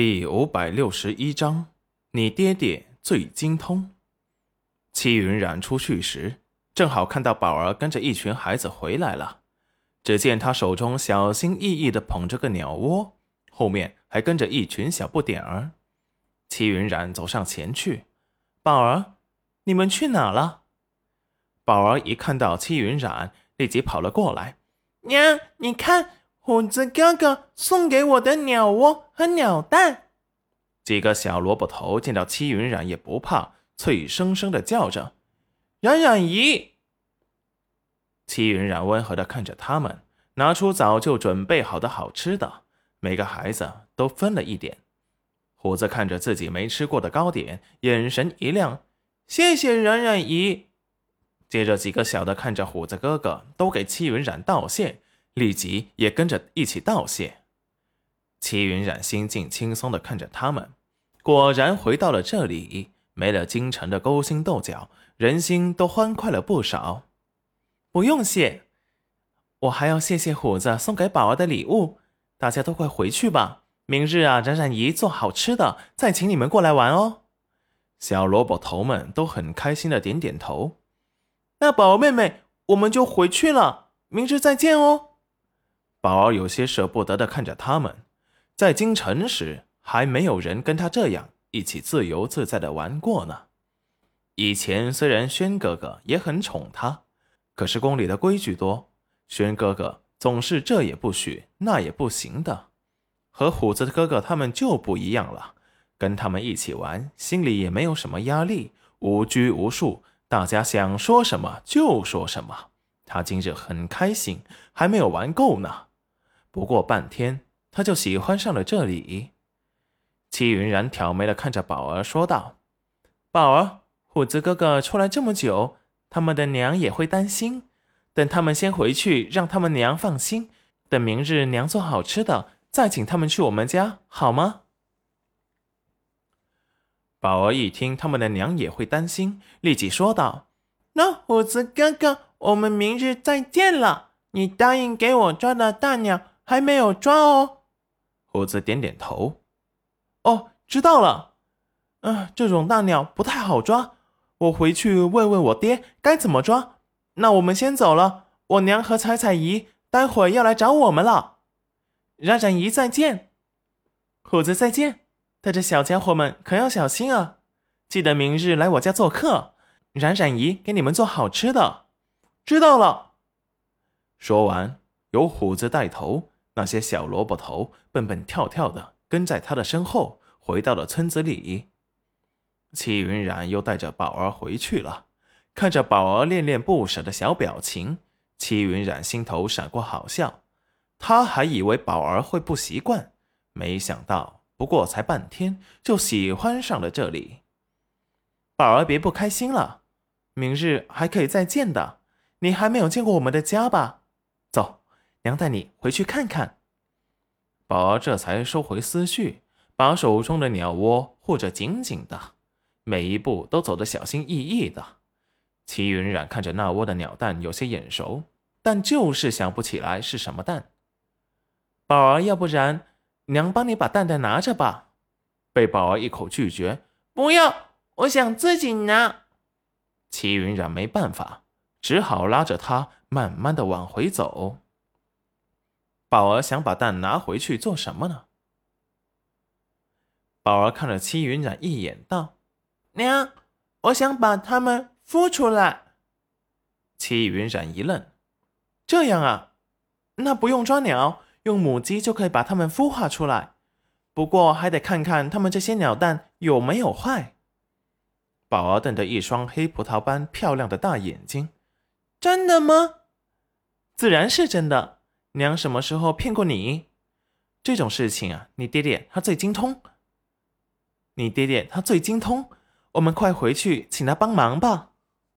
第五百六十一章，你爹爹最精通。戚云染出去时，正好看到宝儿跟着一群孩子回来了。只见他手中小心翼翼地捧着个鸟窝，后面还跟着一群小不点儿。戚云染走上前去：“宝儿，你们去哪了？”宝儿一看到戚云染，立即跑了过来：“娘，你看。”虎子哥哥送给我的鸟窝和鸟蛋。几个小萝卜头见到戚云染也不怕，脆生生的叫着：“冉冉姨！”戚云染温和的看着他们，拿出早就准备好的好吃的，每个孩子都分了一点。虎子看着自己没吃过的糕点，眼神一亮：“谢谢冉冉姨。”接着几个小的看着虎子哥哥，都给戚云染道谢。立即也跟着一起道谢。齐云染心境轻松的看着他们，果然回到了这里，没了京城的勾心斗角，人心都欢快了不少。不用谢，我还要谢谢虎子送给宝儿的礼物。大家都快回去吧，明日啊，冉冉姨做好吃的，再请你们过来玩哦。小萝卜头们都很开心的点点头。那宝儿妹妹，我们就回去了，明日再见哦。宝儿有些舍不得的看着他们，在京城时还没有人跟他这样一起自由自在的玩过呢。以前虽然轩哥哥也很宠他，可是宫里的规矩多，轩哥哥总是这也不许那也不行的。和虎子的哥哥他们就不一样了，跟他们一起玩，心里也没有什么压力，无拘无束，大家想说什么就说什么。他今日很开心，还没有玩够呢。不过半天，他就喜欢上了这里。戚云然挑眉的看着宝儿，说道：“宝儿，虎子哥哥出来这么久，他们的娘也会担心。等他们先回去，让他们娘放心。等明日娘做好吃的，再请他们去我们家，好吗？”宝儿一听他们的娘也会担心，立即说道：“那虎子哥哥，我们明日再见了。你答应给我抓的大鸟。”还没有抓哦，虎子点点头。哦，知道了。嗯，这种大鸟不太好抓，我回去问问我爹该怎么抓。那我们先走了，我娘和彩彩姨待会儿要来找我们了。冉冉姨再见，虎子再见，带着小家伙们可要小心啊！记得明日来我家做客，冉冉姨给你们做好吃的。知道了。说完，由虎子带头。那些小萝卜头蹦蹦跳跳的跟在他的身后，回到了村子里。戚云染又带着宝儿回去了。看着宝儿恋恋不舍的小表情，戚云染心头闪过好笑。他还以为宝儿会不习惯，没想到不过才半天就喜欢上了这里。宝儿别不开心了，明日还可以再见的。你还没有见过我们的家吧？娘带你回去看看。宝儿这才收回思绪，把手中的鸟窝护着紧紧的，每一步都走得小心翼翼的。齐云染看着那窝的鸟蛋，有些眼熟，但就是想不起来是什么蛋。宝儿，要不然娘帮你把蛋蛋拿着吧。被宝儿一口拒绝，不要，我想自己拿。齐云染没办法，只好拉着他慢慢的往回走。宝儿想把蛋拿回去做什么呢？宝儿看了戚云染一眼，道：“娘，我想把它们孵出来。”戚云染一愣：“这样啊？那不用抓鸟，用母鸡就可以把它们孵化出来。不过还得看看它们这些鸟蛋有没有坏。”宝儿瞪着一双黑葡萄般漂亮的大眼睛：“真的吗？自然是真的。”娘什么时候骗过你？这种事情啊，你爹爹他最精通。你爹爹他最精通，我们快回去请他帮忙吧。